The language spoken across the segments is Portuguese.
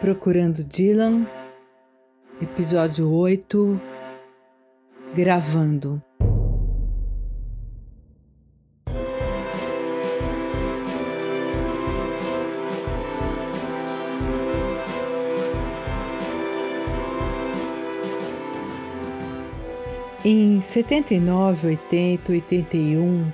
Procurando Dylan, episódio 8 Gravando. Em 79, 80, 81,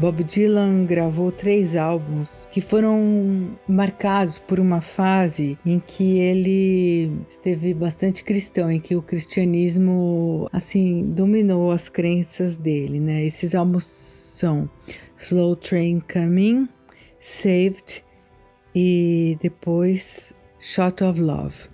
Bob Dylan gravou três álbuns que foram marcados por uma fase em que ele esteve bastante cristão, em que o cristianismo assim dominou as crenças dele, né? Esses álbuns são Slow Train Coming, Saved e depois Shot of Love.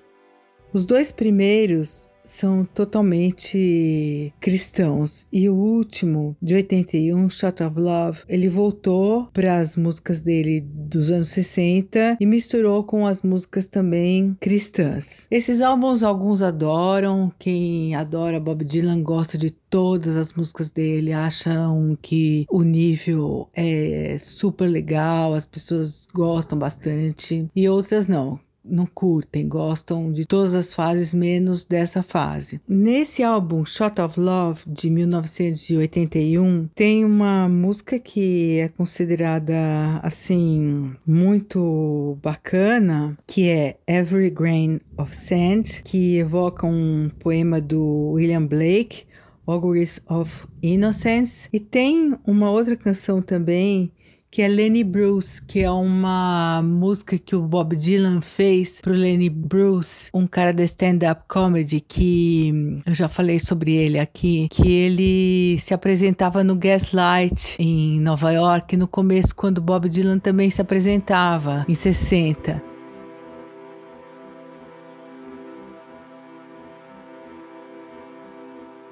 Os dois primeiros são totalmente cristãos. E o último, de 81, Shot of Love, ele voltou para as músicas dele dos anos 60 e misturou com as músicas também cristãs. Esses álbuns alguns adoram, quem adora Bob Dylan gosta de todas as músicas dele, acham que o nível é super legal, as pessoas gostam bastante e outras não não curtem, gostam de todas as fases menos dessa fase. Nesse álbum Shot of Love de 1981 tem uma música que é considerada assim muito bacana, que é Every Grain of Sand, que evoca um poema do William Blake, Auguries of Innocence, e tem uma outra canção também que é Lenny Bruce, que é uma música que o Bob Dylan fez pro Lenny Bruce, um cara da stand-up comedy que eu já falei sobre ele aqui, que ele se apresentava no Gaslight em Nova York no começo quando Bob Dylan também se apresentava em 60.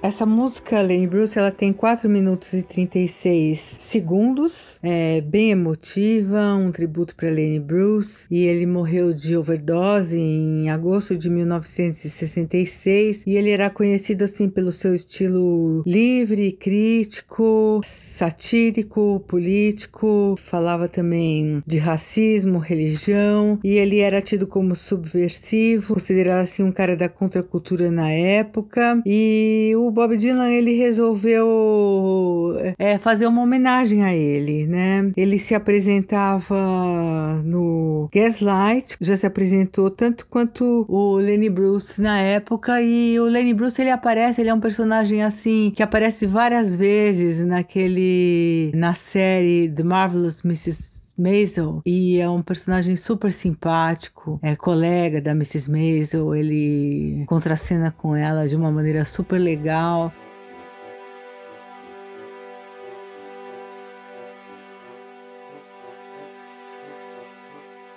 Essa música, Lenny Bruce, ela tem 4 minutos e 36 segundos, é bem emotiva, um tributo para Lenny Bruce, e ele morreu de overdose em agosto de 1966, e ele era conhecido assim pelo seu estilo livre, crítico, satírico, político, falava também de racismo, religião, e ele era tido como subversivo, considerado assim um cara da contracultura na época, e o Bob Dylan ele resolveu é, fazer uma homenagem a ele, né? Ele se apresentava no Gaslight, já se apresentou tanto quanto o Lenny Bruce na época e o Lenny Bruce ele aparece, ele é um personagem assim que aparece várias vezes naquele na série The Marvelous Mrs. Maisel e é um personagem super simpático, é colega da Mrs. Maisel, ele contracena com ela de uma maneira super legal.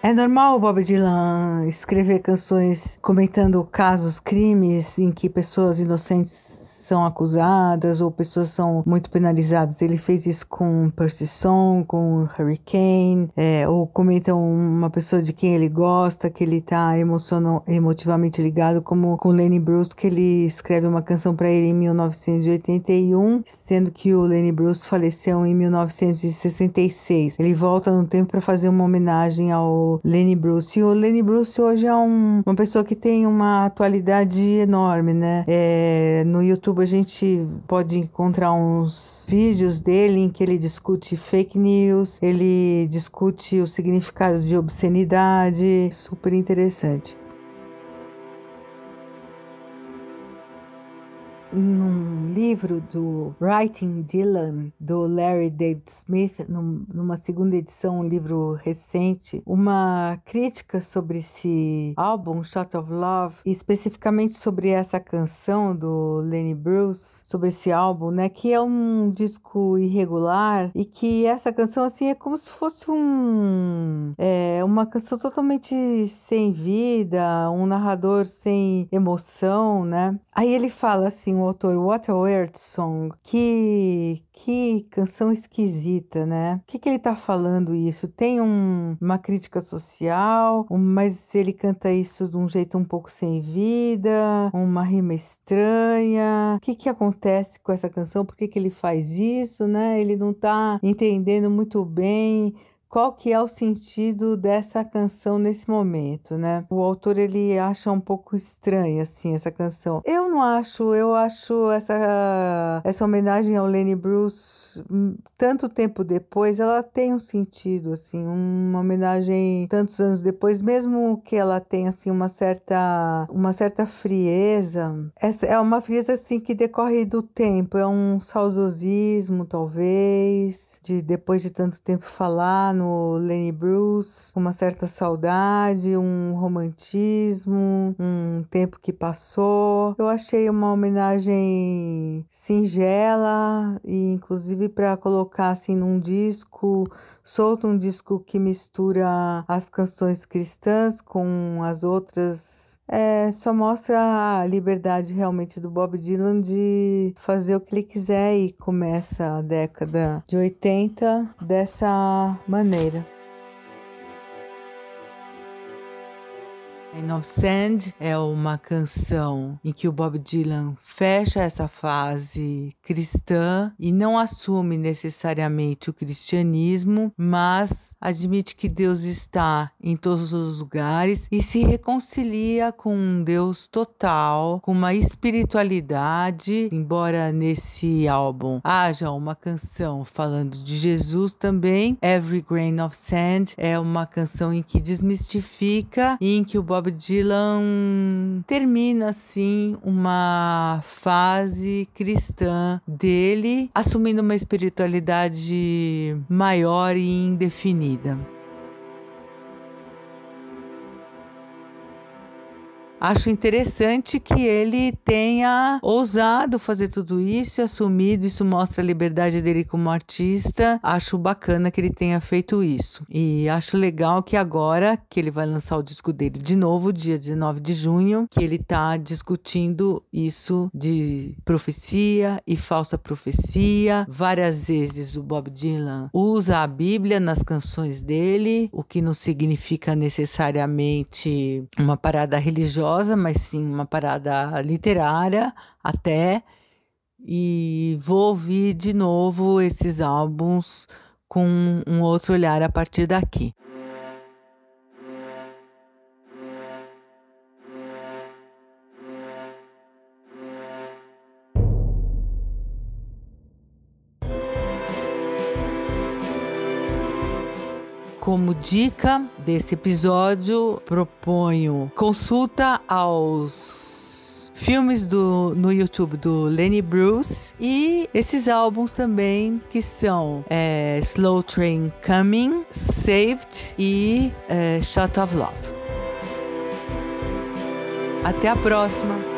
É normal o Bob Dylan escrever canções comentando casos, crimes em que pessoas inocentes são acusadas ou pessoas são muito penalizadas. Ele fez isso com Percy Song, com Hurricane, é, ou comentam uma pessoa de quem ele gosta, que ele tá emotivamente ligado, como com Lenny Bruce, que ele escreve uma canção para ele em 1981, sendo que o Lenny Bruce faleceu em 1966. Ele volta no tempo para fazer uma homenagem ao Lenny Bruce. E o Lenny Bruce hoje é um, uma pessoa que tem uma atualidade enorme, né? É, no YouTube YouTube a gente pode encontrar uns vídeos dele em que ele discute fake news, ele discute o significado de obscenidade, super interessante. num livro do Writing Dylan, do Larry David Smith, num, numa segunda edição, um livro recente, uma crítica sobre esse álbum, Shot of Love, e especificamente sobre essa canção do Lenny Bruce, sobre esse álbum, né, que é um disco irregular e que essa canção, assim, é como se fosse um... É, uma canção totalmente sem vida, um narrador sem emoção, né? Aí ele fala assim, o autor, What a Weird Song. Que, que canção esquisita, né? O que, que ele tá falando isso? Tem um, uma crítica social, um, mas ele canta isso de um jeito um pouco sem vida, uma rima estranha. O que, que acontece com essa canção? Por que, que ele faz isso, né? Ele não tá entendendo muito bem qual que é o sentido dessa canção nesse momento, né? O autor ele acha um pouco estranha assim essa canção. Eu não acho, eu acho essa essa homenagem ao Lenny Bruce hum, tanto tempo depois, ela tem um sentido assim, uma homenagem tantos anos depois, mesmo que ela tenha assim uma certa uma certa frieza. Essa é uma frieza assim que decorre do tempo, é um saudosismo talvez, de depois de tanto tempo falar no Lenny Bruce, uma certa saudade, um romantismo, um tempo que passou. Eu achei uma homenagem singela e inclusive para colocar assim num disco solto, um disco que mistura as canções cristãs com as outras é, só mostra a liberdade realmente do Bob Dylan de fazer o que ele quiser e começa a década de 80 dessa maneira. Rain of Sand é uma canção em que o Bob Dylan fecha essa fase cristã e não assume necessariamente o cristianismo, mas admite que Deus está em todos os lugares e se reconcilia com um Deus total, com uma espiritualidade, embora nesse álbum haja uma canção falando de Jesus também, Every Grain of Sand é uma canção em que desmistifica e em que o Bob Bob Dylan termina assim uma fase cristã dele, assumindo uma espiritualidade maior e indefinida. Acho interessante que ele tenha ousado fazer tudo isso e assumido. Isso mostra a liberdade dele como artista. Acho bacana que ele tenha feito isso. E acho legal que agora que ele vai lançar o disco dele de novo, dia 19 de junho, que ele tá discutindo isso de profecia e falsa profecia. Várias vezes o Bob Dylan usa a Bíblia nas canções dele, o que não significa necessariamente uma parada religiosa religiosa, mas sim uma parada literária até. E vou ouvir de novo esses álbuns com um outro olhar a partir daqui. Como dica desse episódio, proponho consulta aos filmes do, no YouTube do Lenny Bruce e esses álbuns também que são é, Slow Train Coming, Saved e é, Shot of Love. Até a próxima!